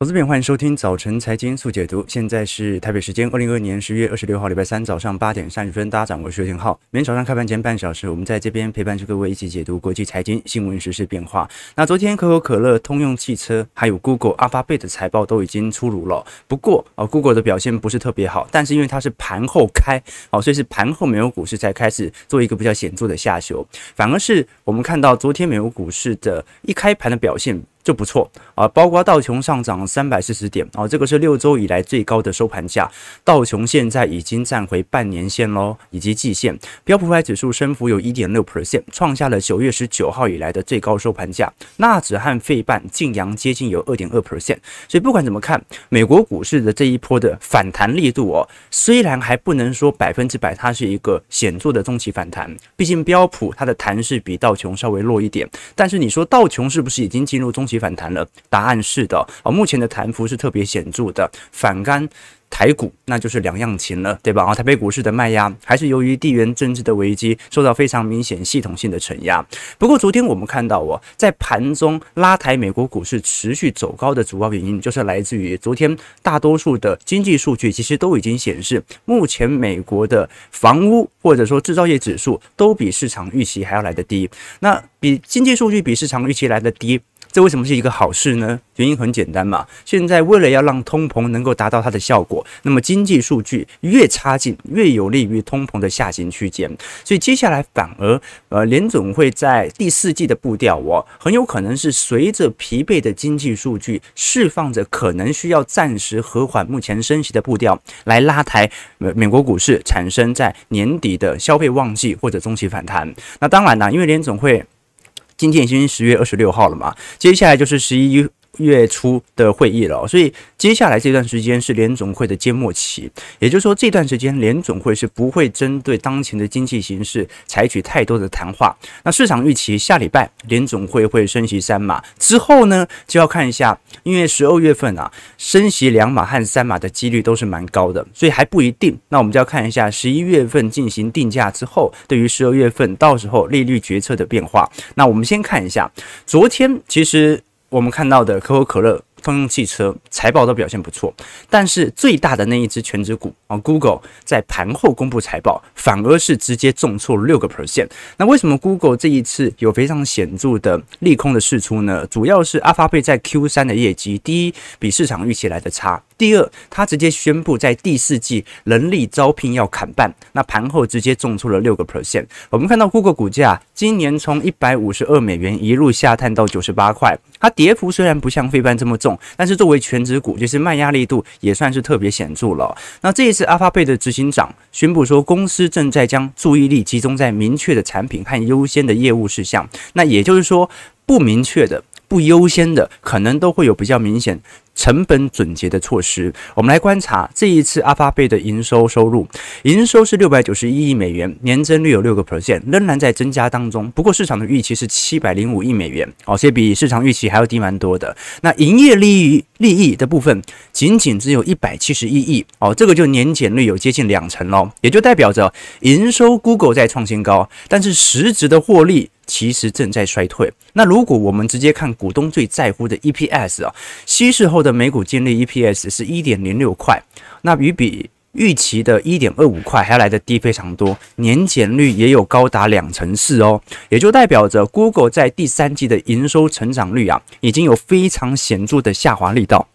投资篇，欢迎收听早晨财经速解读。现在是台北时间二零二二年十月二十六号礼拜三早上八点三十分，大家掌握时间号。每天早上开盘前半小时，我们在这边陪伴着各位一起解读国际财经新闻、时事变化。那昨天可口可乐、通用汽车还有 Google、阿发贝的财报都已经出炉了。不过啊，Google 的表现不是特别好，但是因为它是盘后开，哦，所以是盘后美国股市才开始做一个比较显著的下修。反而是我们看到昨天美国股市的一开盘的表现。就不错啊，包括道琼上涨三百四十点啊，这个是六周以来最高的收盘价。道琼现在已经站回半年线喽，以及季线。标普五百指数升幅有一点六 percent，创下了九月十九号以来的最高收盘价。纳指和费半净扬接近有二点二 percent。所以不管怎么看，美国股市的这一波的反弹力度哦，虽然还不能说百分之百它是一个显著的中期反弹，毕竟标普它的弹势比道琼稍微弱一点。但是你说道琼是不是已经进入中期反弹了，答案是的。哦，目前的弹幅是特别显著的，反干台股，那就是两样情了，对吧？啊，台北股市的卖压还是由于地缘政治的危机受到非常明显系统性的承压。不过昨天我们看到哦，在盘中拉抬美国股市持续走高的主要原因，就是来自于昨天大多数的经济数据其实都已经显示，目前美国的房屋或者说制造业指数都比市场预期还要来得低。那比经济数据比市场预期来得低。这为什么是一个好事呢？原因很简单嘛，现在为了要让通膨能够达到它的效果，那么经济数据越差劲，越有利于通膨的下行区间。所以接下来反而，呃，联总会在第四季的步调哦，很有可能是随着疲惫的经济数据，释放着可能需要暂时和缓目前升息的步调，来拉抬美美国股市，产生在年底的消费旺季或者中期反弹。那当然啦，因为联总会。今天已经十月二十六号了嘛，接下来就是十一月初的会议了，所以接下来这段时间是联总会的缄默期，也就是说这段时间联总会是不会针对当前的经济形势采取太多的谈话。那市场预期下礼拜联总会会升息三码之后呢，就要看一下，因为十二月份啊升息两码和三码的几率都是蛮高的，所以还不一定。那我们就要看一下十一月份进行定价之后，对于十二月份到时候利率决策的变化。那我们先看一下，昨天其实。我们看到的可口可乐。通用汽车财报都表现不错，但是最大的那一只全职股啊，Google 在盘后公布财报，反而是直接重挫六个 percent。那为什么 Google 这一次有非常显著的利空的释出呢？主要是阿发贝在 Q 三的业绩，第一比市场预期来的差，第二他直接宣布在第四季人力招聘要砍半，那盘后直接重出了六个 percent。我们看到 Google 股价今年从一百五十二美元一路下探到九十八块，它跌幅虽然不像费半这么重。但是作为全职股，就是卖压力度也算是特别显著了。那这一次，阿发贝的执行长宣布说，公司正在将注意力集中在明确的产品和优先的业务事项。那也就是说，不明确的、不优先的，可能都会有比较明显。成本总结的措施，我们来观察这一次阿发贝的营收收入，营收是六百九十一亿美元，年增率有六个 percent，仍然在增加当中。不过市场的预期是七百零五亿美元，哦，所以比市场预期还要低蛮多的。那营业利益利益的部分，仅仅只有一百七十一亿，哦，这个就年减率有接近两成喽，也就代表着营收 Google 在创新高，但是实质的获利。其实正在衰退。那如果我们直接看股东最在乎的 EPS 啊，稀释后的每股净利 EPS 是一点零六块，那与比预期的一点二五块还要来得低非常多，年减率也有高达两成四哦，也就代表着 Google 在第三季的营收成长率啊，已经有非常显著的下滑力道。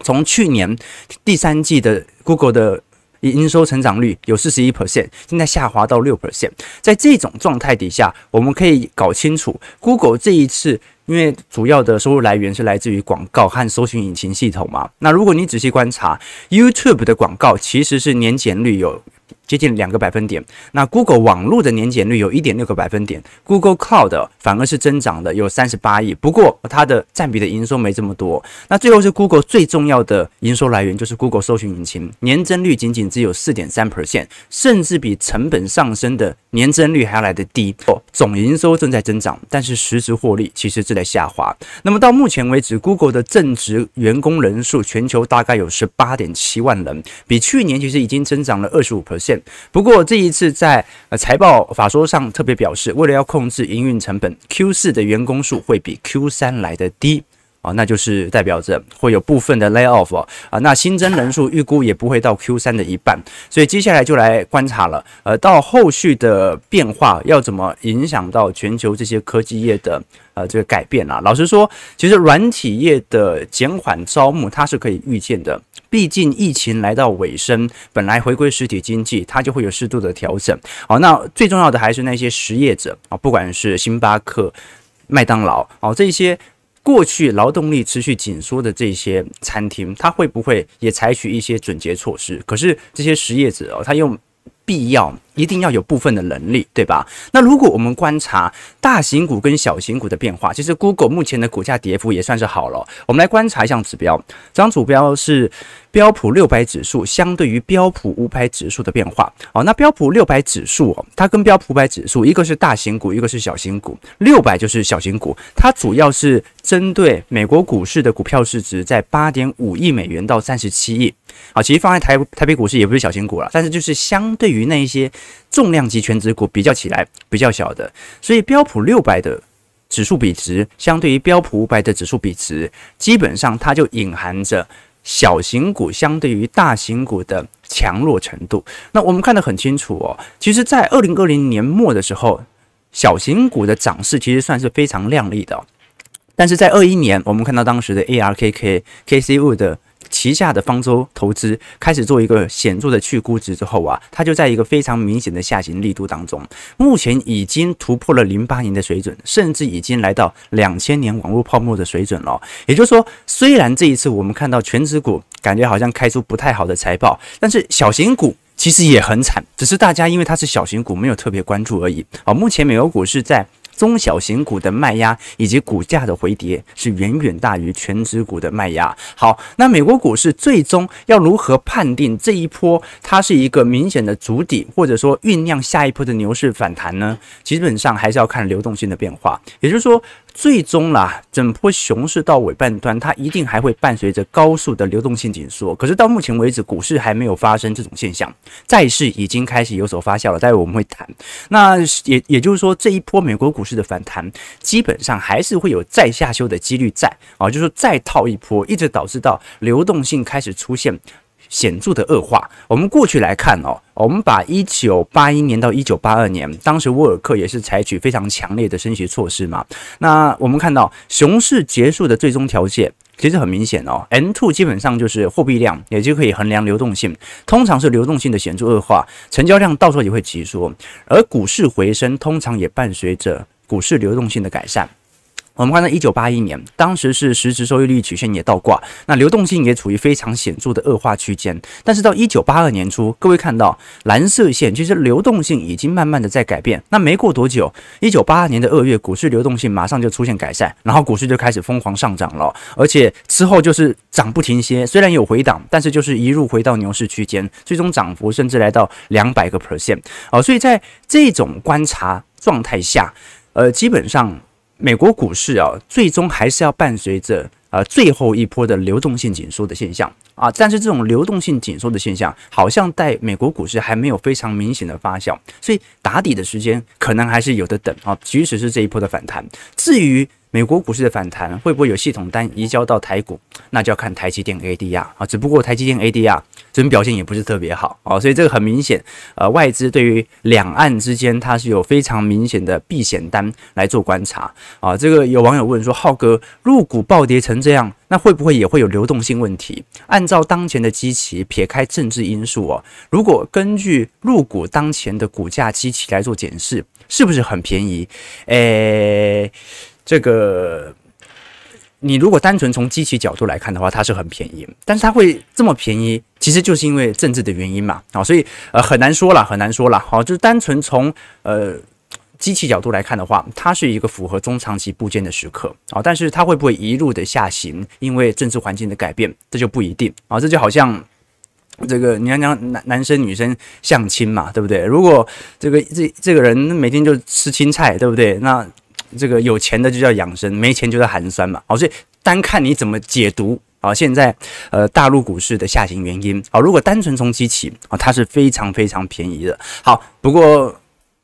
从去年第三季的 Google 的营收成长率有四十一 percent，现在下滑到六 percent。在这种状态底下，我们可以搞清楚，Google 这一次因为主要的收入来源是来自于广告和搜寻引擎系统嘛。那如果你仔细观察，YouTube 的广告其实是年减率有。接近两个百分点，那 Google 网络的年减率有一点六个百分点，Google Cloud 反而是增长的，有三十八亿，不过它的占比的营收没这么多。那最后是 Google 最重要的营收来源就是 Google 搜寻引擎，年增率仅仅只有四点三 percent，甚至比成本上升的年增率还要来得低。哦，总营收正在增长，但是实质获利其实正在下滑。那么到目前为止，Google 的正职员工人数全球大概有十八点七万人，比去年其实已经增长了二十五 percent。不过这一次在财报法说上特别表示，为了要控制营运成本，Q 四的员工数会比 Q 三来的低。啊，那就是代表着会有部分的 lay off 啊，那新增人数预估也不会到 Q 三的一半，所以接下来就来观察了。呃，到后续的变化要怎么影响到全球这些科技业的呃这个改变啊？老实说，其实软体业的减缓招募它是可以预见的，毕竟疫情来到尾声，本来回归实体经济它就会有适度的调整。好，那最重要的还是那些实业者啊，不管是星巴克、麦当劳哦这些。过去劳动力持续紧缩的这些餐厅，它会不会也采取一些准节措施？可是这些实业者哦，他用必要。一定要有部分的能力，对吧？那如果我们观察大型股跟小型股的变化，其实 Google 目前的股价跌幅也算是好了。我们来观察一项指标，这张指标是标普六百指数相对于标普五百指数的变化。哦，那标普六百指数哦，它跟标普五百指数，一个是大型股，一个是小型股。六百就是小型股，它主要是针对美国股市的股票市值在八点五亿美元到三十七亿。好，其实放在台台北股市也不是小型股了，但是就是相对于那一些。重量级权值股比较起来比较小的，所以标普六百的指数比值相对于标普五百的指数比值，基本上它就隐含着小型股相对于大型股的强弱程度。那我们看得很清楚哦，其实，在二零二零年末的时候，小型股的涨势其实算是非常亮丽的，但是在二一年，我们看到当时的 ARKK、KC Wood 的。旗下的方舟投资开始做一个显著的去估值之后啊，它就在一个非常明显的下行力度当中，目前已经突破了零八年的水准，甚至已经来到两千年网络泡沫的水准了。也就是说，虽然这一次我们看到全指股感觉好像开出不太好的财报，但是小型股其实也很惨，只是大家因为它是小型股没有特别关注而已。啊，目前美国股市在。中小型股的卖压以及股价的回跌是远远大于全指股的卖压。好，那美国股市最终要如何判定这一波它是一个明显的筑底，或者说酝酿下一波的牛市反弹呢？基本上还是要看流动性的变化，也就是说。最终啦，整波熊市到尾半段，它一定还会伴随着高速的流动性紧缩。可是到目前为止，股市还没有发生这种现象，债市已经开始有所发酵了。待会我们会谈。那也也就是说，这一波美国股市的反弹，基本上还是会有再下修的几率在啊，就是再套一波，一直导致到流动性开始出现。显著的恶化。我们过去来看哦，我们把一九八一年到一九八二年，当时沃尔克也是采取非常强烈的升息措施嘛。那我们看到熊市结束的最终条件，其实很明显哦，M2 基本上就是货币量，也就可以衡量流动性。通常是流动性的显著恶化，成交量到时候也会急缩，而股市回升通常也伴随着股市流动性的改善。我们看到一九八一年，当时是实质收益率曲线也倒挂，那流动性也处于非常显著的恶化区间。但是到一九八二年初，各位看到蓝色线，其实流动性已经慢慢的在改变。那没过多久，一九八二年的二月，股市流动性马上就出现改善，然后股市就开始疯狂上涨了，而且之后就是涨不停歇，虽然有回档，但是就是一路回到牛市区间，最终涨幅甚至来到两百个 percent。啊，所以在这种观察状态下，呃，基本上。美国股市啊，最终还是要伴随着呃最后一波的流动性紧缩的现象啊，但是这种流动性紧缩的现象，好像在美国股市还没有非常明显的发酵，所以打底的时间可能还是有的等啊，即使是这一波的反弹。至于美国股市的反弹会不会有系统单移交到台股，那就要看台积电 ADR 啊，只不过台积电 ADR。这种表现也不是特别好啊，所以这个很明显，呃，外资对于两岸之间它是有非常明显的避险单来做观察啊。这个有网友问说，浩哥，入股暴跌成这样，那会不会也会有流动性问题？按照当前的基期，撇开政治因素哦，如果根据入股当前的股价基期来做检视，是不是很便宜？诶，这个。你如果单纯从机器角度来看的话，它是很便宜，但是它会这么便宜，其实就是因为政治的原因嘛，啊，所以呃很难说了，很难说了，好，就是单纯从呃机器角度来看的话，它是一个符合中长期部件的时刻啊，但是它会不会一路的下行，因为政治环境的改变，这就不一定啊，这就好像这个你要讲男男生女生相亲嘛，对不对？如果这个这这个人每天就吃青菜，对不对？那这个有钱的就叫养生，没钱就叫寒酸嘛。好，所以单看你怎么解读啊，现在呃大陆股市的下行原因啊，如果单纯从基期啊，它是非常非常便宜的。好，不过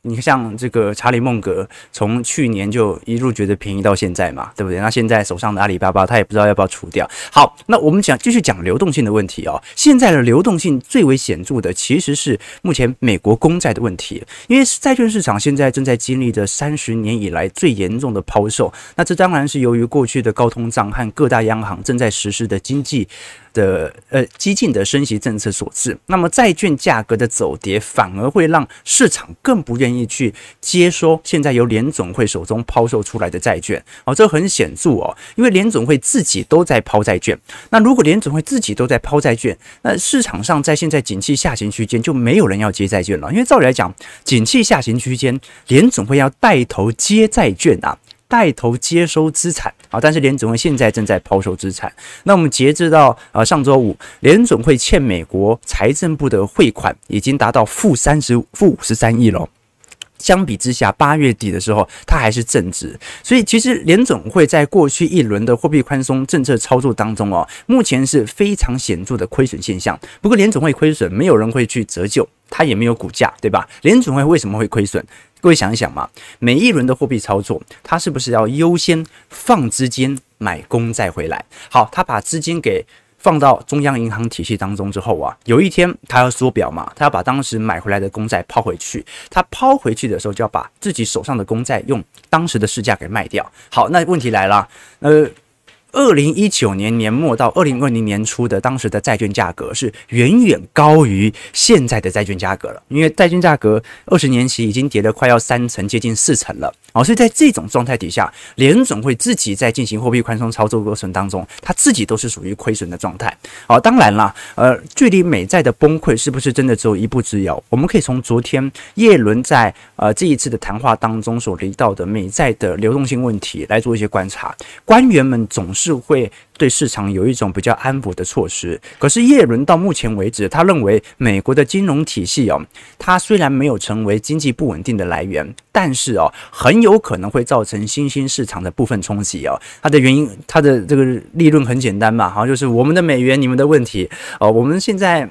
你像这个查理孟格，从去年就一路觉得便宜到现在嘛，对不对？那现在手上的阿里巴巴，他也不知道要不要除掉。好，那我们讲继续讲流动性的问题哦。现在的流动性最为显著的，其实是目前美国公债的问题，因为债券市场现在正在经历着三十年以来最严重的抛售。那这当然是由于过去的高通胀和各大央行正在实施的经济。的呃激进的升息政策所致，那么债券价格的走跌反而会让市场更不愿愿意去接收现在由联总会手中抛售出来的债券哦，这很显著哦，因为联总会自己都在抛债券，那如果联总会自己都在抛债券，那市场上在现在景气下行区间就没有人要接债券了，因为照理来讲，景气下行区间联总会要带头接债券啊。带头接收资产啊，但是联总会现在正在抛售资产。那我们截至到呃上周五，联总会欠美国财政部的汇款已经达到负三十负五十三亿了。相比之下，八月底的时候它还是正值。所以其实联总会在过去一轮的货币宽松政策操作当中哦，目前是非常显著的亏损现象。不过联总会亏损，没有人会去折旧，它也没有股价，对吧？联总会为什么会亏损？各位想一想嘛，每一轮的货币操作，它是不是要优先放资金买公债回来？好，他把资金给放到中央银行体系当中之后啊，有一天他要缩表嘛，他要把当时买回来的公债抛回去。他抛回去的时候，就要把自己手上的公债用当时的市价给卖掉。好，那问题来了，呃。二零一九年年末到二零二零年初的当时的债券价格是远远高于现在的债券价格了，因为债券价格二十年期已经跌了快要三成，接近四成了。哦，所以在这种状态底下，联准会自己在进行货币宽松操作过程当中，他自己都是属于亏损的状态。好，当然啦，呃，距离美债的崩溃是不是真的只有一步之遥？我们可以从昨天叶伦在呃这一次的谈话当中所提到的美债的流动性问题来做一些观察。官员们总是是会。对市场有一种比较安抚的措施，可是叶伦到目前为止，他认为美国的金融体系哦，它虽然没有成为经济不稳定的来源，但是哦，很有可能会造成新兴市场的部分冲击哦。它的原因，它的这个利润很简单嘛，好，就是我们的美元，你们的问题哦。我们现在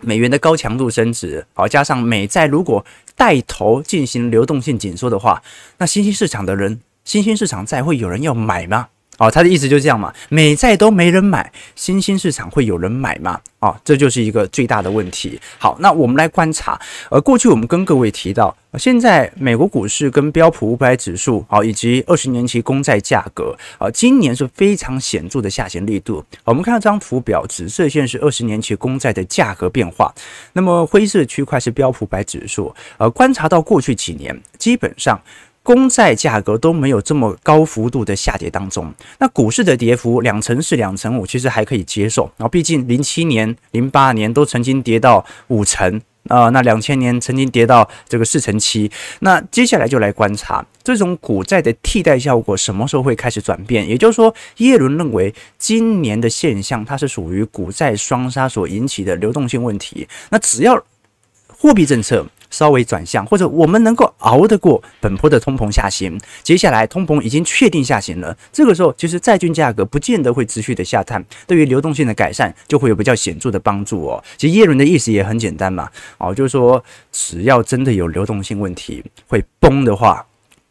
美元的高强度升值，好，加上美债如果带头进行流动性紧缩的话，那新兴市场的人，新兴市场债会有人要买吗？哦，他的意思就是这样嘛，美债都没人买，新兴市场会有人买吗？哦，这就是一个最大的问题。好，那我们来观察，呃，过去我们跟各位提到，现在美国股市跟标普五百指数，好，以及二十年期公债价格，啊，今年是非常显著的下行力度。我们看到这张图表，紫色线是二十年期公债的价格变化，那么灰色区块是标普五百指数。呃，观察到过去几年，基本上。公债价格都没有这么高幅度的下跌当中，那股市的跌幅两成四、两成五，其实还可以接受。然后，毕竟零七年、零八年都曾经跌到五成啊，那两千年曾经跌到这个四成七。那接下来就来观察这种股债的替代效果什么时候会开始转变？也就是说，耶伦认为今年的现象它是属于股债双杀所引起的流动性问题。那只要货币政策。稍微转向，或者我们能够熬得过本坡的通膨下行，接下来通膨已经确定下行了，这个时候其实债券价格不见得会持续的下探，对于流动性的改善就会有比较显著的帮助哦。其实耶伦的意思也很简单嘛，哦，就是说只要真的有流动性问题会崩的话。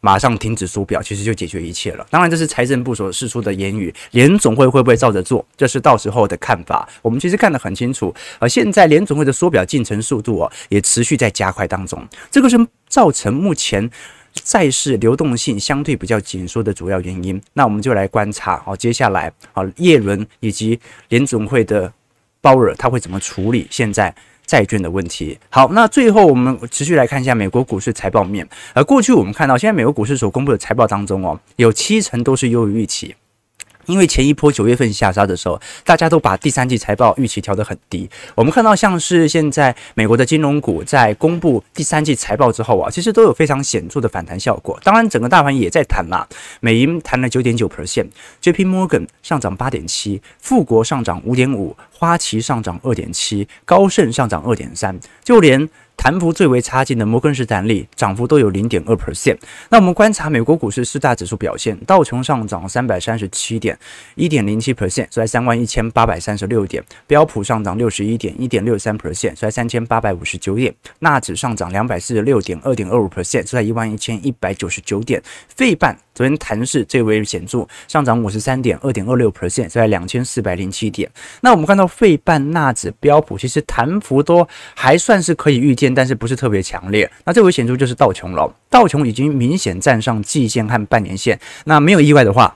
马上停止缩表，其实就解决一切了。当然，这是财政部所释出的言语，联总会会不会照着做，这是到时候的看法。我们其实看得很清楚，而现在联总会的缩表进程速度啊，也持续在加快当中。这个是造成目前债市流动性相对比较紧缩的主要原因。那我们就来观察好，接下来啊，叶伦以及联总会的鲍尔他会怎么处理现在。债券的问题。好，那最后我们持续来看一下美国股市财报面。而过去我们看到，现在美国股市所公布的财报当中哦，有七成都是优于预期。因为前一波九月份下杀的时候，大家都把第三季财报预期调得很低。我们看到，像是现在美国的金融股在公布第三季财报之后啊，其实都有非常显著的反弹效果。当然，整个大盘也在弹啦，美银弹了九点九 percent，JP Morgan 上涨八点七，富国上涨五点五，花旗上涨二点七，高盛上涨二点三，就连。弹幅最为差劲的摩根士丹利涨幅都有零点二 percent。那我们观察美国股市四大指数表现，道琼上涨三百三十七点，一点零七 percent，收在三万一千八百三十六点；标普上涨六十一点，一点六三 percent，收在三千八百五十九点；纳指上涨两百四十六点，二点二五 percent，收在一万一千一百九十九点；费半昨天弹势最为显著，上涨五十三点，二点二六 percent，在两千四百零七点。那我们看到费半、纳指、标普，其实弹幅都还算是可以预见。但是不是特别强烈，那最为显著就是道琼了，道琼已经明显站上季线和半年线，那没有意外的话，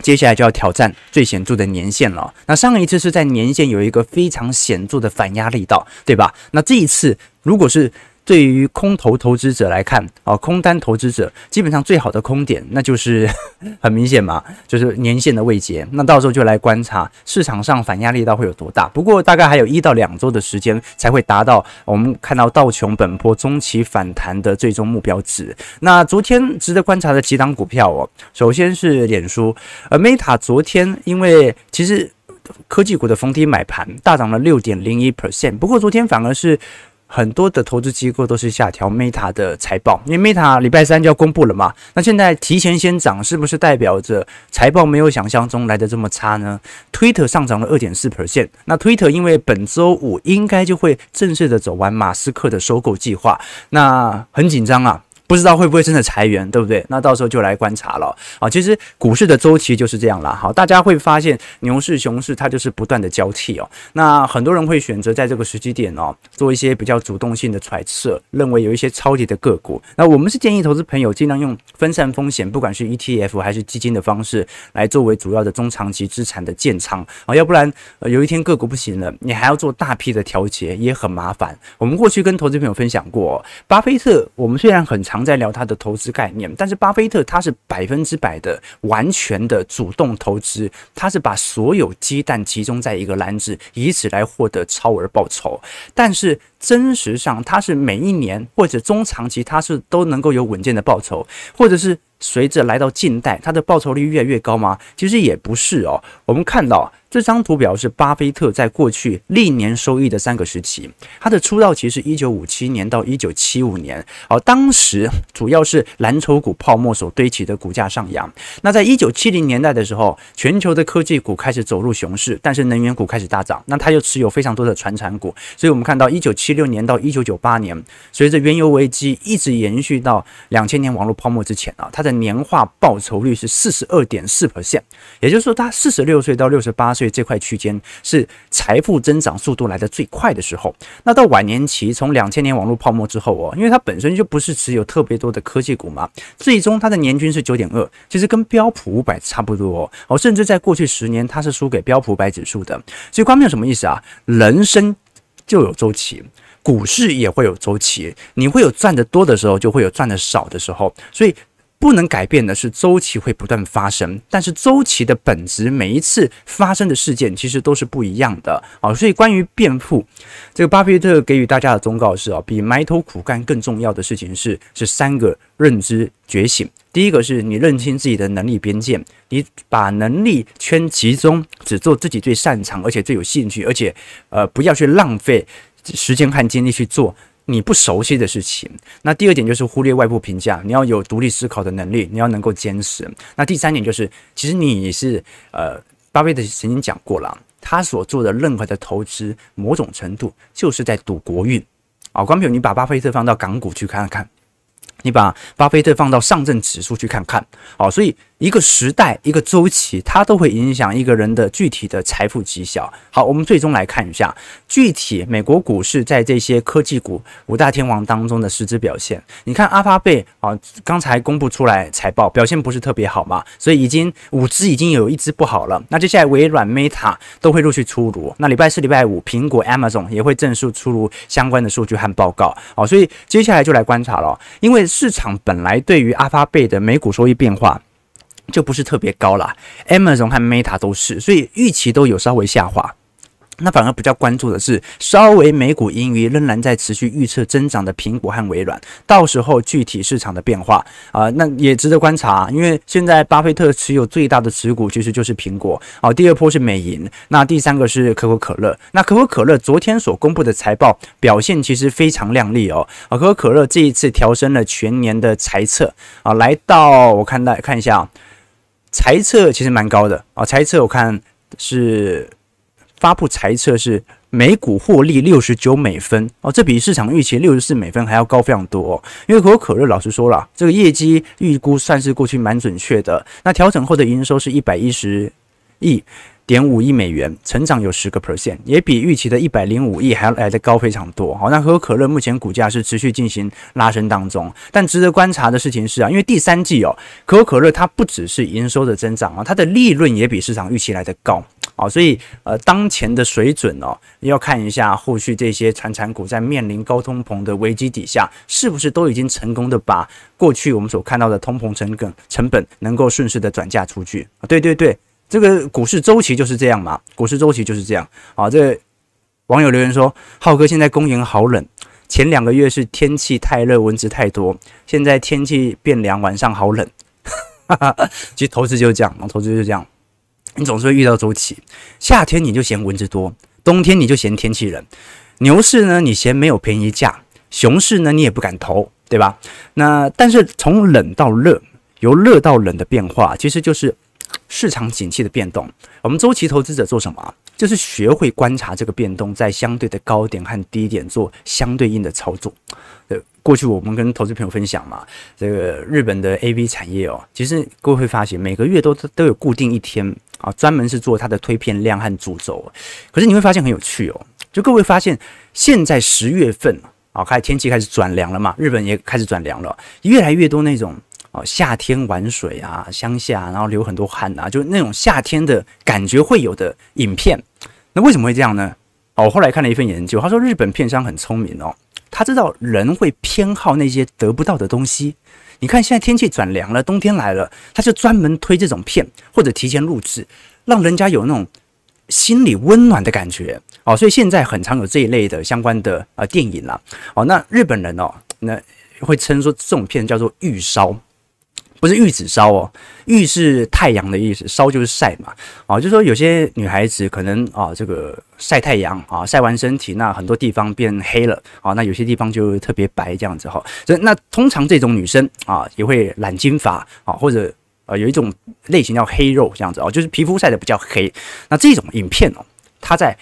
接下来就要挑战最显著的年线了。那上一次是在年线有一个非常显著的反压力道，对吧？那这一次如果是。对于空头投资者来看，啊，空单投资者基本上最好的空点，那就是 很明显嘛，就是年线的位阶。那到时候就来观察市场上反压力道会有多大。不过大概还有一到两周的时间才会达到我们看到道琼本波中期反弹的最终目标值。那昨天值得观察的几档股票哦，首先是脸书，而 Meta 昨天因为其实科技股的逢低买盘大涨了六点零一 percent，不过昨天反而是。很多的投资机构都是下调 Meta 的财报，因为 Meta 礼拜三就要公布了嘛。那现在提前先涨，是不是代表着财报没有想象中来的这么差呢？Twitter 上涨了二点四 percent，那 Twitter 因为本周五应该就会正式的走完马斯克的收购计划，那很紧张啊。不知道会不会真的裁员，对不对？那到时候就来观察了啊。其实股市的周期就是这样啦。好，大家会发现牛市、熊市它就是不断的交替哦。那很多人会选择在这个时机点哦，做一些比较主动性的揣测，认为有一些超级的个股。那我们是建议投资朋友尽量用分散风险，不管是 ETF 还是基金的方式来作为主要的中长期资产的建仓啊。要不然呃有一天个股不行了，你还要做大批的调节，也很麻烦。我们过去跟投资朋友分享过，巴菲特，我们虽然很长在聊他的投资概念，但是巴菲特他是百分之百的完全的主动投资，他是把所有鸡蛋集中在一个篮子，以此来获得超额报酬。但是真实上，他是每一年或者中长期，他是都能够有稳健的报酬，或者是随着来到近代，它的报酬率越来越高吗？其实也不是哦。我们看到。这张图表是巴菲特在过去历年收益的三个时期。他的出道期是一九五七年到一九七五年，哦，当时主要是蓝筹股泡沫所堆起的股价上扬。那在一九七零年代的时候，全球的科技股开始走入熊市，但是能源股开始大涨。那他又持有非常多的传产股，所以我们看到一九七六年到一九九八年，随着原油危机一直延续到两千年网络泡沫之前啊，他年化报酬率是四十二点四 percent，也就是说他四十六岁到六十八岁。这块区间是财富增长速度来得最快的时候。那到晚年期，从两千年网络泡沫之后哦，因为它本身就不是持有特别多的科技股嘛，最终它的年均是九点二，其实跟标普五百差不多哦。甚至在过去十年，它是输给标普五百指数的。所以，关键有什么意思啊？人生就有周期，股市也会有周期，你会有赚得多的时候，就会有赚得少的时候。所以。不能改变的是周期会不断发生，但是周期的本质，每一次发生的事件其实都是不一样的啊。所以关于变富，这个巴菲特给予大家的忠告是啊，比埋头苦干更重要的事情是是三个认知觉醒。第一个是你认清自己的能力边界，你把能力圈集中，只做自己最擅长而且最有兴趣，而且呃不要去浪费时间和精力去做。你不熟悉的事情，那第二点就是忽略外部评价，你要有独立思考的能力，你要能够坚持。那第三点就是，其实你是呃，巴菲特曾经讲过了，他所做的任何的投资，某种程度就是在赌国运啊。光比如你把巴菲特放到港股去看看，你把巴菲特放到上证指数去看看，好，所以。一个时代，一个周期，它都会影响一个人的具体的财富绩效。好，我们最终来看一下具体美国股市在这些科技股五大天王当中的实质表现。你看，阿发贝啊，刚才公布出来财报表现不是特别好嘛，所以已经五只已经有一只不好了。那接下来微软、Meta 都会陆续出炉。那礼拜四、礼拜五，苹果、Amazon 也会正式出炉相关的数据和报告。好，所以接下来就来观察了，因为市场本来对于阿发贝的每股收益变化。就不是特别高啦，Amazon 和 Meta 都是，所以预期都有稍微下滑。那反而比较关注的是，稍微美股盈余仍然在持续预测增长的苹果和微软，到时候具体市场的变化啊、那也值得观察。因为现在巴菲特持有最大的持股其实就是苹果啊，第二波是美银，那第三个是可口可乐。那可口可乐昨天所公布的财报表现其实非常亮丽哦，啊，可口可乐这一次调升了全年的财测啊，来到我看到看一下，财测其实蛮高的啊，财测我看是。发布财测是每股获利六十九美分哦，这比市场预期六十四美分还要高非常多。因为可口可乐老师说了，这个业绩预估算是过去蛮准确的。那调整后的营收是一百一十亿点五亿美元，成长有十个 percent，也比预期的一百零五亿还要来得高非常多。好，那可口可乐目前股价是持续进行拉升当中，但值得观察的事情是啊，因为第三季哦，可口可乐它不只是营收的增长啊，它的利润也比市场预期来得高。好，所以呃，当前的水准哦，要看一下后续这些传产股在面临高通膨的危机底下，是不是都已经成功的把过去我们所看到的通膨成本成本能够顺势的转嫁出去啊？对对对，这个股市周期就是这样嘛，股市周期就是这样。好，这个网友留言说，浩哥现在公园好冷，前两个月是天气太热，蚊子太多，现在天气变凉，晚上好冷。其实投资就是这样，投资就是这样。你总是会遇到周期，夏天你就嫌蚊子多，冬天你就嫌天气冷，牛市呢你嫌没有便宜价，熊市呢你也不敢投，对吧？那但是从冷到热，由热到冷的变化，其实就是市场景气的变动。我们周期投资者做什么？就是学会观察这个变动，在相对的高点和低点做相对应的操作。呃，过去我们跟投资朋友分享嘛，这个日本的 AV 产业哦，其实各位会发现每个月都都有固定一天。啊，专门是做它的推片量和主轴，可是你会发现很有趣哦，就各位发现现在十月份啊，开天气开始转凉了嘛，日本也开始转凉了，越来越多那种哦夏天玩水啊，乡下然后流很多汗啊，就那种夏天的感觉会有的影片，那为什么会这样呢？哦，我后来看了一份研究，他说日本片商很聪明哦，他知道人会偏好那些得不到的东西。你看，现在天气转凉了，冬天来了，他就专门推这种片，或者提前录制，让人家有那种心里温暖的感觉哦。所以现在很常有这一类的相关的啊、呃、电影啦。哦，那日本人哦，那会称说这种片叫做预烧。不是玉子烧哦，玉是太阳的意思，烧就是晒嘛。啊，就说有些女孩子可能啊，这个晒太阳啊，晒完身体，那很多地方变黑了啊，那有些地方就特别白这样子哈。所以那通常这种女生啊，也会染金发啊，或者呃有一种类型叫黑肉这样子哦，就是皮肤晒得比较黑。那这种影片哦，它在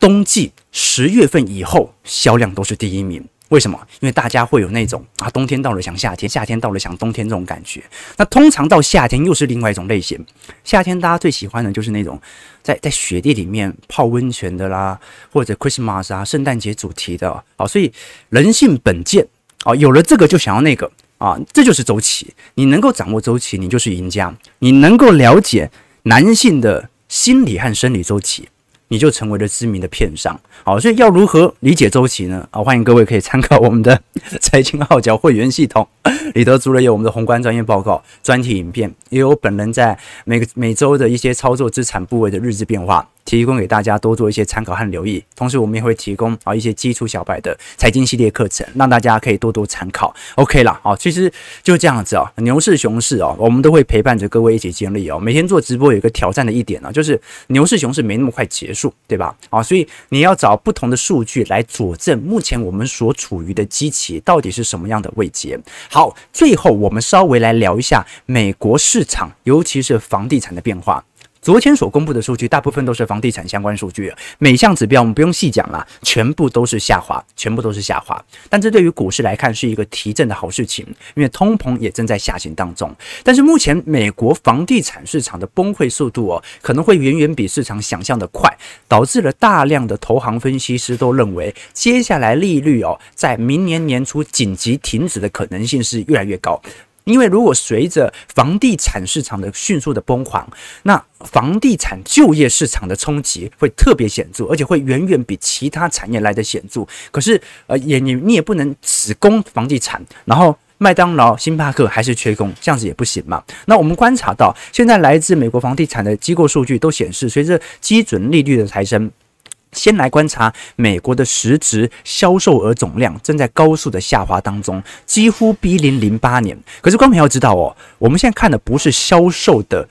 冬季十月份以后销量都是第一名。为什么？因为大家会有那种啊，冬天到了想夏天，夏天到了想冬天这种感觉。那通常到夏天又是另外一种类型。夏天大家最喜欢的就是那种在在雪地里面泡温泉的啦，或者 Christmas 啊，圣诞节主题的啊。所以人性本贱啊，有了这个就想要那个啊，这就是周期。你能够掌握周期，你就是赢家。你能够了解男性的心理和生理周期。你就成为了知名的片商，好，所以要如何理解周期呢？啊，欢迎各位可以参考我们的 财经号角会员系统里头，除了有我们的宏观专业报告、专题影片，也有本人在每个每周的一些操作资产部位的日志变化。提供给大家多做一些参考和留意，同时我们也会提供啊一些基础小白的财经系列课程，让大家可以多多参考。OK 了，好，其实就这样子啊，牛市熊市哦，我们都会陪伴着各位一起经历哦。每天做直播有一个挑战的一点呢，就是牛市熊市没那么快结束，数对吧？啊，所以你要找不同的数据来佐证目前我们所处于的机器到底是什么样的位阶。好，最后我们稍微来聊一下美国市场，尤其是房地产的变化。昨天所公布的数据，大部分都是房地产相关数据，每项指标我们不用细讲了，全部都是下滑，全部都是下滑。但这对于股市来看是一个提振的好事情，因为通膨也正在下行当中。但是目前美国房地产市场的崩溃速度哦，可能会远远比市场想象的快，导致了大量的投行分析师都认为，接下来利率哦，在明年年初紧急停止的可能性是越来越高。因为如果随着房地产市场的迅速的崩坏，那房地产就业市场的冲击会特别显著，而且会远远比其他产业来得显著。可是，呃，也你你也不能只攻房地产，然后麦当劳、星巴克还是缺工，这样子也不行嘛。那我们观察到，现在来自美国房地产的机构数据都显示，随着基准利率的抬升。先来观察美国的实值销售额总量正在高速的下滑当中，几乎逼临零八年。可是，观众要知道哦，我们现在看的不是销售的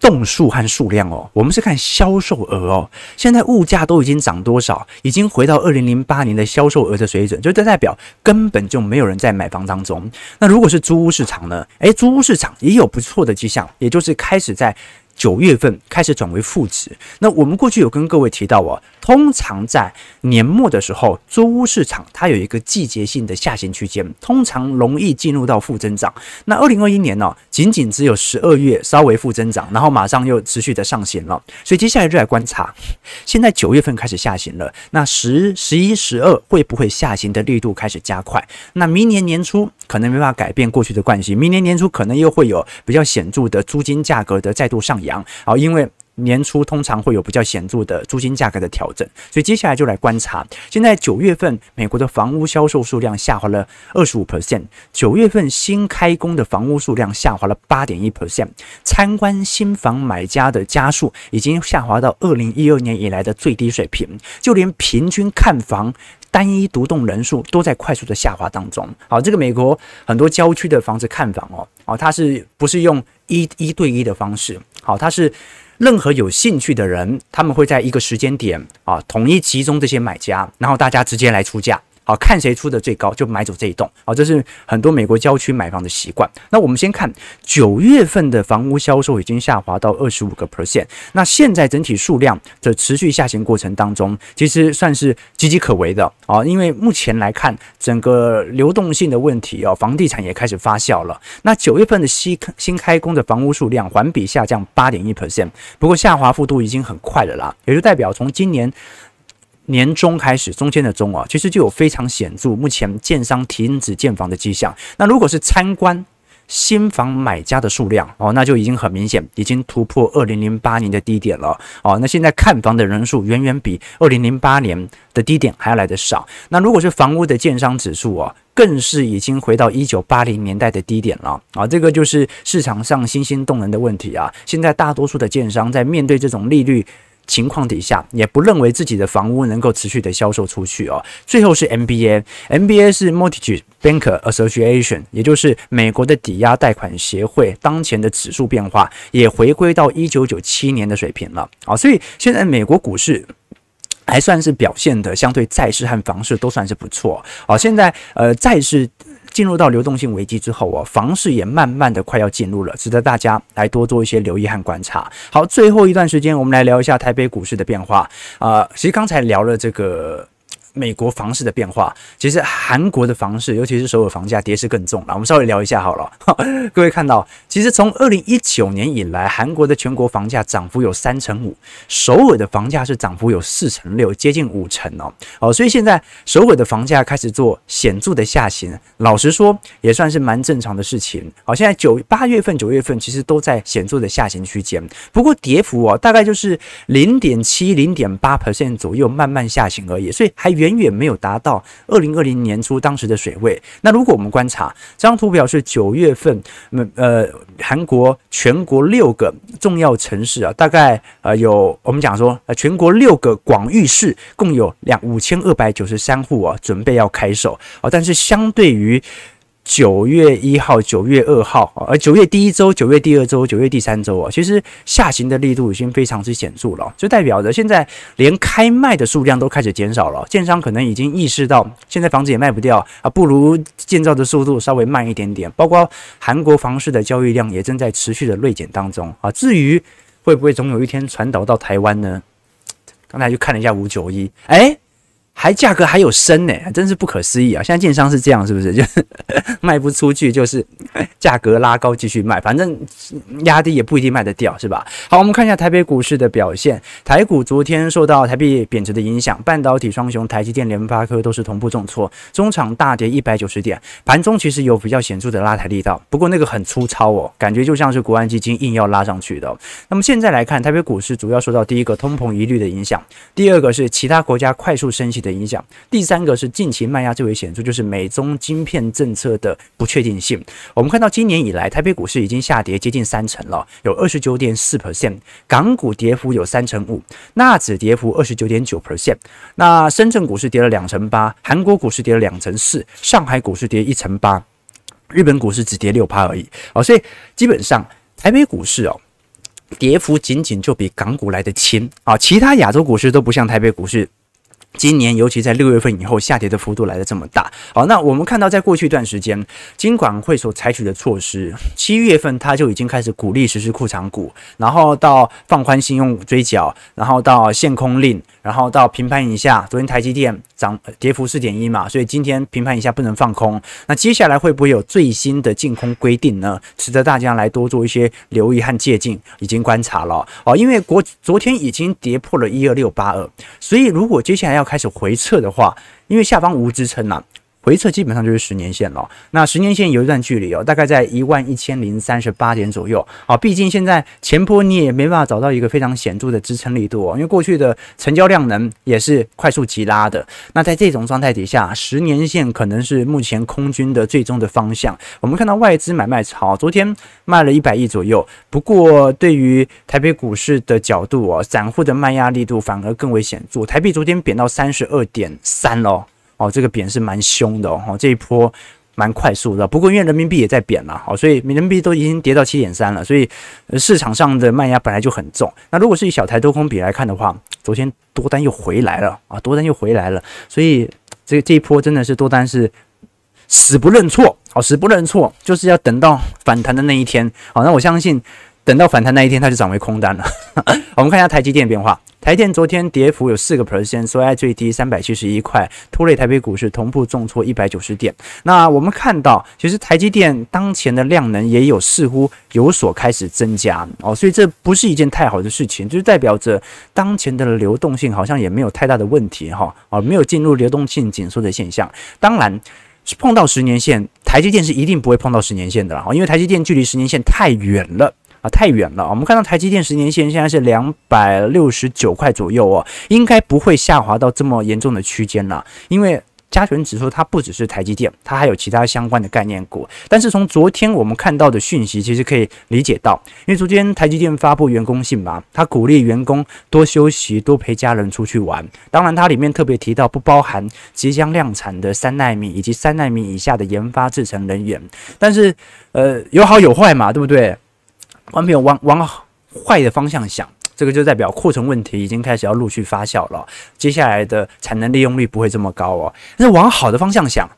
栋数和数量哦，我们是看销售额哦。现在物价都已经涨多少？已经回到二零零八年的销售额的水准，就这代表根本就没有人在买房当中。那如果是租屋市场呢？诶，租屋市场也有不错的迹象，也就是开始在。九月份开始转为负值，那我们过去有跟各位提到哦，通常在年末的时候，租屋市场它有一个季节性的下行区间，通常容易进入到负增长。那二零二一年呢，仅仅只有十二月稍微负增长，然后马上又持续的上行了。所以接下来就来观察，现在九月份开始下行了，那十、十一、十二会不会下行的力度开始加快？那明年年初可能没办法改变过去的惯性，明年年初可能又会有比较显著的租金价格的再度上扬。好，因为年初通常会有比较显著的租金价格的调整，所以接下来就来观察。现在九月份美国的房屋销售数量下滑了二十五 percent，九月份新开工的房屋数量下滑了八点一 percent，参观新房买家的家数已经下滑到二零一二年以来的最低水平，就连平均看房单一独栋人数都在快速的下滑当中。好，这个美国很多郊区的房子看房哦，哦，它是不是用一一对一的方式？好，它是任何有兴趣的人，他们会在一个时间点啊，统一集中这些买家，然后大家直接来出价。好，看谁出的最高就买走这一栋。好，这是很多美国郊区买房的习惯。那我们先看九月份的房屋销售已经下滑到二十五个 percent。那现在整体数量的持续下行过程当中，其实算是岌岌可危的啊。因为目前来看，整个流动性的问题哦，房地产也开始发酵了。那九月份的新新开工的房屋数量环比下降八点一 percent，不过下滑幅度已经很快了啦，也就代表从今年。年中开始，中间的中啊，其实就有非常显著，目前建商停止建房的迹象。那如果是参观新房买家的数量哦，那就已经很明显，已经突破二零零八年的低点了哦。那现在看房的人数远远比二零零八年的低点还要来得少。那如果是房屋的建商指数啊，更是已经回到一九八零年代的低点了啊。这个就是市场上新兴动能的问题啊。现在大多数的建商在面对这种利率。情况底下，也不认为自己的房屋能够持续的销售出去哦。最后是 MBA，MBA 是 Mortgage Banker Association，也就是美国的抵押贷款协会，当前的指数变化也回归到一九九七年的水平了啊。所以现在美国股市还算是表现的相对债市和房市都算是不错好。现在呃债市。进入到流动性危机之后啊，房市也慢慢的快要进入了，值得大家来多做一些留意和观察。好，最后一段时间，我们来聊一下台北股市的变化啊、其实刚才聊了这个。美国房市的变化，其实韩国的房市，尤其是首尔房价跌势更重了。我们稍微聊一下好了。各位看到，其实从二零一九年以来，韩国的全国房价涨幅有三成五，首尔的房价是涨幅有四成六，接近五成哦。哦，所以现在首尔的房价开始做显著的下行，老实说也算是蛮正常的事情。好，现在九八月份、九月份其实都在显著的下行区间，不过跌幅哦大概就是零点七、零点八 percent 左右，慢慢下行而已，所以还远。远远没有达到二零二零年初当时的水位。那如果我们观察这张图表，是九月份，呃，韩国全国六个重要城市啊，大概呃有我们讲说，呃，全国六个广域市共有两五千二百九十三户啊，准备要开售啊，但是相对于。九月一号、九月二号，而九月第一周、九月第二周、九月第三周啊，其实下行的力度已经非常之显著了，就代表着现在连开卖的数量都开始减少了。建商可能已经意识到，现在房子也卖不掉啊，不如建造的速度稍微慢一点点。包括韩国房市的交易量也正在持续的锐减当中啊。至于会不会总有一天传导到台湾呢？刚才就看了一下五九一，哎。还价格还有升呢，真是不可思议啊！现在建商是这样，是不是？就卖不出去，就是 价格拉高继续卖，反正压低也不一定卖得掉，是吧？好，我们看一下台北股市的表现。台股昨天受到台币贬值的影响，半导体双雄台积电、联发科都是同步重挫，中场大跌一百九十点。盘中其实有比较显著的拉抬力道，不过那个很粗糙哦，感觉就像是国安基金硬要拉上去的。那么现在来看，台北股市主要受到第一个通膨疑虑的影响，第二个是其他国家快速升息的。影响。第三个是近期卖压最为显著，就是美中晶片政策的不确定性。我们看到今年以来，台北股市已经下跌接近三成了，有二十九点四 percent，港股跌幅有三成五，纳指跌幅二十九点九 percent，那深圳股市跌了两成八，韩国股市跌了两成四，上海股市跌一成八，日本股市只跌六趴而已。哦，所以基本上台北股市哦。跌幅仅仅就比港股来得轻啊，其他亚洲股市都不像台北股市，今年尤其在六月份以后下跌的幅度来的这么大。好，那我们看到在过去一段时间，金管会所采取的措施，七月份它就已经开始鼓励实施库藏股，然后到放宽信用追缴，然后到限空令。然后到平盘以下，昨天台积电涨跌幅四点一嘛，所以今天平盘一下不能放空。那接下来会不会有最新的净空规定呢？值得大家来多做一些留意和借鉴，已经观察了哦。因为国昨天已经跌破了一二六八二，所以如果接下来要开始回撤的话，因为下方无支撑呐。回撤基本上就是十年线了，那十年线有一段距离哦，大概在一万一千零三十八点左右。好，毕竟现在前坡你也没办法找到一个非常显著的支撑力度哦，因为过去的成交量能也是快速急拉的。那在这种状态底下，十年线可能是目前空军的最终的方向。我们看到外资买卖潮，昨天卖了一百亿左右。不过对于台北股市的角度哦，散户的卖压力度反而更为显著。台币昨天贬到三十二点三喽。哦，这个贬是蛮凶的哦，这一波蛮快速的。不过因为人民币也在贬了，哦，所以人民币都已经跌到七点三了，所以市场上的卖压本来就很重。那如果是以小台多空比来看的话，昨天多单又回来了啊，多单又回来了，所以这这一波真的是多单是死不认错，哦，死不认错，就是要等到反弹的那一天。好，那我相信等到反弹那一天，它就涨为空单了。我们看一下台积电变化。台电昨天跌幅有四个 percent，收在最低三百七十一块，拖累台北股市同步重挫一百九十点。那我们看到，其实台积电当前的量能也有似乎有所开始增加哦，所以这不是一件太好的事情，就是代表着当前的流动性好像也没有太大的问题哈，哦，没有进入流动性紧缩的现象。当然，碰到十年线，台积电是一定不会碰到十年线的了，因为台积电距离十年线太远了。太远了，我们看到台积电十年线现在是两百六十九块左右哦，应该不会下滑到这么严重的区间了，因为加权指数它不只是台积电，它还有其他相关的概念股。但是从昨天我们看到的讯息，其实可以理解到，因为昨天台积电发布员工信嘛，它鼓励员工多休息，多陪家人出去玩。当然，它里面特别提到不包含即将量产的三奈米以及三奈米以下的研发制程人员。但是，呃，有好有坏嘛，对不对？完全往往坏的方向想，这个就代表库存问题已经开始要陆续发酵了。接下来的产能利用率不会这么高哦。那往好的方向想，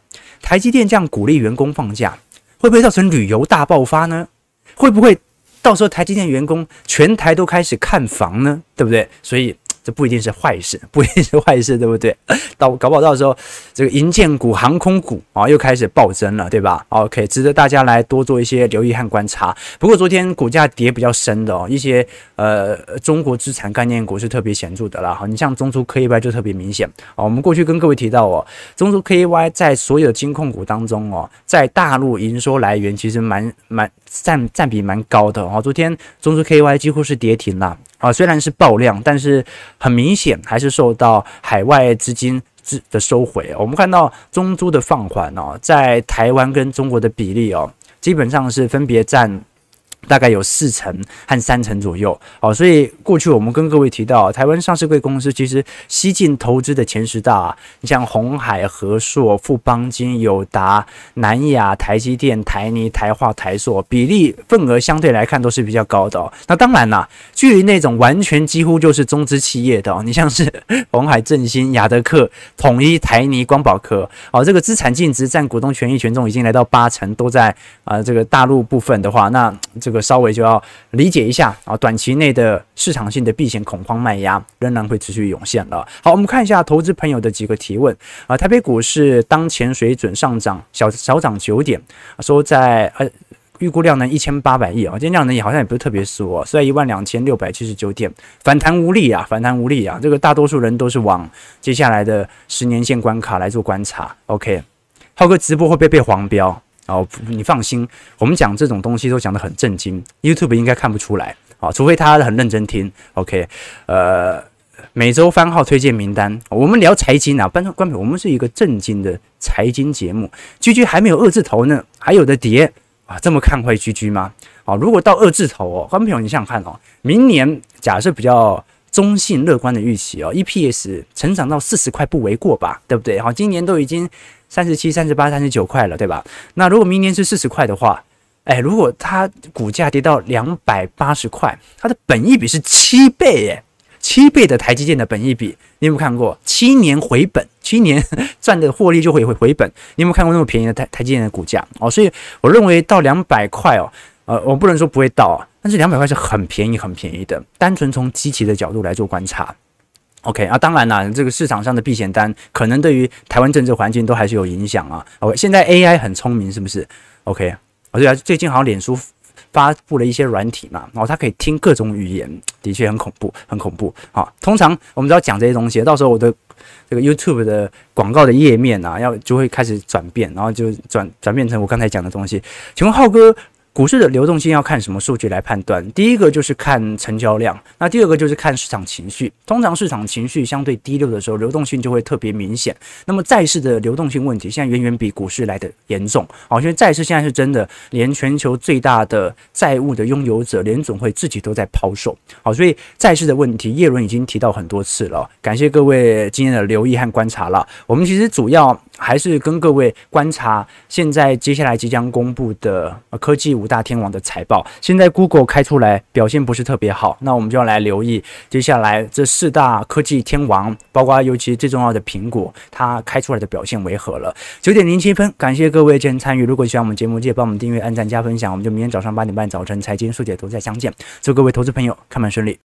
台积电这样鼓励员工放假，会不会造成旅游大爆发呢？会不会到时候台积电员工全台都开始看房呢？对不对？所以。这不一定是坏事，不一定是坏事，对不对？到搞不好到时候这个银建股、航空股啊又开始暴增了，对吧？OK，值得大家来多做一些留意和观察。不过昨天股价跌比较深的哦，一些呃中国资产概念股是特别显著的啦。哈，你像中租 KY 就特别明显哦。我们过去跟各位提到哦，中租 KY 在所有的金控股当中哦，在大陆营收来源其实蛮蛮占占比蛮高的哦。昨天中资 KY 几乎是跌停了。啊，虽然是爆量，但是很明显还是受到海外资金的收回。我们看到中租的放缓哦，在台湾跟中国的比例哦，基本上是分别占。大概有四成和三成左右，哦，所以过去我们跟各位提到，台湾上市贵公司其实西进投资的前十大啊，你像鸿海、和硕、富邦金、友达、南亚、台积电、台泥、台化、台塑，比例份额相对来看都是比较高的。那当然啦，距离那种完全几乎就是中资企业的，你像是 红海、正新、亚德客、统一、台泥、光宝科，哦，这个资产净值占股东权益权重已经来到八成，都在啊、这个大陆部分的话，那。这个稍微就要理解一下啊，短期内的市场性的避险恐慌卖压仍然会持续涌现了。好，我们看一下投资朋友的几个提问啊。台北股市当前水准上涨小小涨九点，说在呃预估量能一千八百亿啊，今天量能也好像也不是特别缩，是在一万两千六百七十九点，反弹无力啊，反弹无力啊。这个大多数人都是往接下来的十年线关卡来做观察。OK，浩哥直播会不会被黄标？哦，你放心，我们讲这种东西都讲得很正经，YouTube 应该看不出来啊，除非他很认真听。OK，呃，每周番号推荐名单，我们聊财经啊，观众观众，我们是一个正经的财经节目。居居还没有二字头呢，还有的跌啊，这么看坏居居吗？啊，如果到二字头哦，观众朋友你想想看哦，明年假设比较中性乐观的预期哦，EPS 成长到四十块不为过吧，对不对？好，今年都已经三十七、三十八、三十九块了，对吧？那如果明年是四十块的话，哎，如果它股价跌到两百八十块，它的本益比是七倍耶。七倍的台积电的本益比，你有没有看过？七年回本，七年赚的获利就会回回本。你有没有看过那么便宜的台台积电的股价？哦，所以我认为到两百块哦，呃，我不能说不会到，但是两百块是很便宜很便宜的。单纯从基期的角度来做观察，OK 啊，当然啦，这个市场上的避险单可能对于台湾政治环境都还是有影响啊。OK，现在 AI 很聪明，是不是？OK，我觉得最近好像脸书。发布了一些软体嘛，然后它可以听各种语言，的确很恐怖，很恐怖。好，通常我们只要讲这些东西，到时候我的这个 YouTube 的广告的页面啊，要就会开始转变，然后就转转变成我刚才讲的东西。请问浩哥？股市的流动性要看什么数据来判断？第一个就是看成交量，那第二个就是看市场情绪。通常市场情绪相对低落的时候，流动性就会特别明显。那么债市的流动性问题现在远远比股市来得严重。好，因为债市现在是真的，连全球最大的债务的拥有者联准会自己都在抛售。好，所以债市的问题，叶伦已经提到很多次了。感谢各位今天的留意和观察了。我们其实主要还是跟各位观察现在接下来即将公布的科技五大天王的财报，现在 Google 开出来表现不是特别好，那我们就要来留意接下来这四大科技天王，包括尤其最重要的苹果，它开出来的表现为何了？九点零七分，感谢各位今天参与。如果喜欢我们节目，记得帮我们订阅、按赞、加分享。我们就明天早上八点半早晨财经速解读再相见。祝各位投资朋友开门顺利。